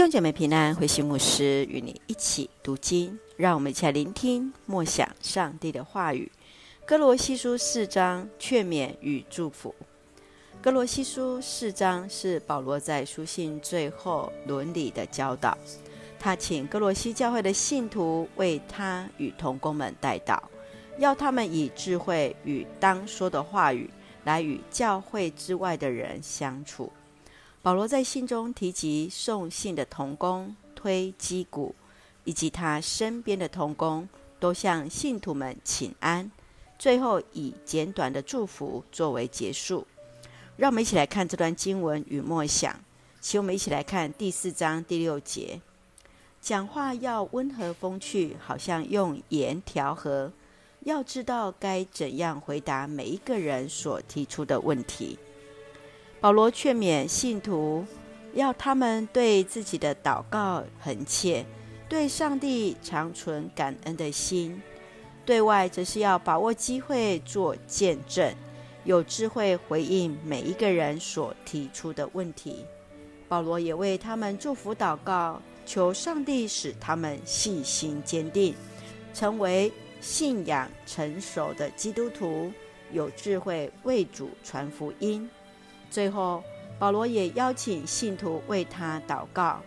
兄姐妹平安，慧馨牧师与你一起读经，让我们一起来聆听默想上帝的话语。哥罗西书四章劝勉与祝福。哥罗西书四章是保罗在书信最后伦理的教导。他请哥罗西教会的信徒为他与同工们带祷，要他们以智慧与当说的话语来与教会之外的人相处。保罗在信中提及送信的童工推基古，以及他身边的童工，都向信徒们请安，最后以简短的祝福作为结束。让我们一起来看这段经文与默想，请我们一起来看第四章第六节。讲话要温和风趣，好像用盐调和。要知道该怎样回答每一个人所提出的问题。保罗劝勉信徒，要他们对自己的祷告恒切，对上帝常存感恩的心；对外则是要把握机会做见证，有智慧回应每一个人所提出的问题。保罗也为他们祝福祷告。求上帝使他们信心坚定，成为信仰成熟的基督徒，有智慧为主传福音。最后，保罗也邀请信徒为他祷告，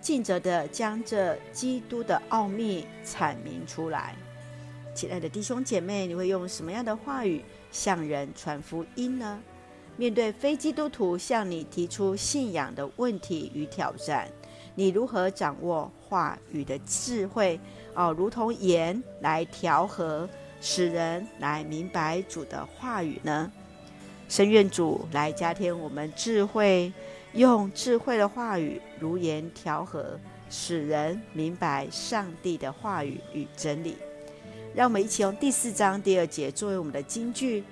尽责地将这基督的奥秘阐明出来。亲爱的弟兄姐妹，你会用什么样的话语向人传福音呢？面对非基督徒向你提出信仰的问题与挑战，你如何掌握话语的智慧？哦，如同盐来调和，使人来明白主的话语呢？深愿主来加添我们智慧，用智慧的话语如言调和，使人明白上帝的话语与真理。让我们一起用第四章第二节作为我们的金句：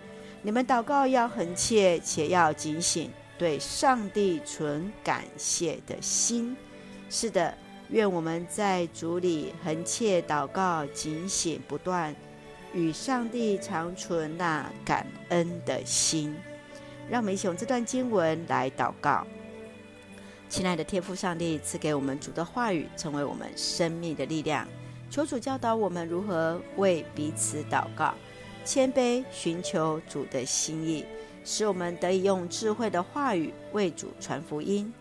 你们祷告要恒切，且要警醒，对上帝存感谢的心。是的，愿我们在主里恒切祷告，警醒不断，与上帝常存那感恩的心。让我们一起用这段经文来祷告。亲爱的天父上帝，赐给我们主的话语，成为我们生命的力量。求主教导我们如何为彼此祷告，谦卑寻求主的心意，使我们得以用智慧的话语为主传福音。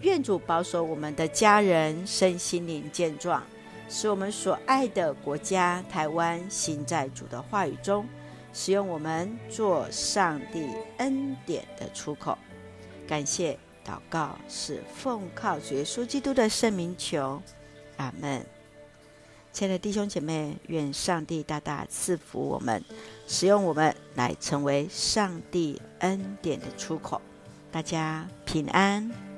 愿主保守我们的家人身心灵健壮，使我们所爱的国家台湾行在主的话语中，使用我们做上帝恩典的出口。感谢祷告是奉靠主耶稣基督的圣名求，阿门。亲爱的弟兄姐妹，愿上帝大大赐福我们，使用我们来成为上帝恩典的出口。大家平安。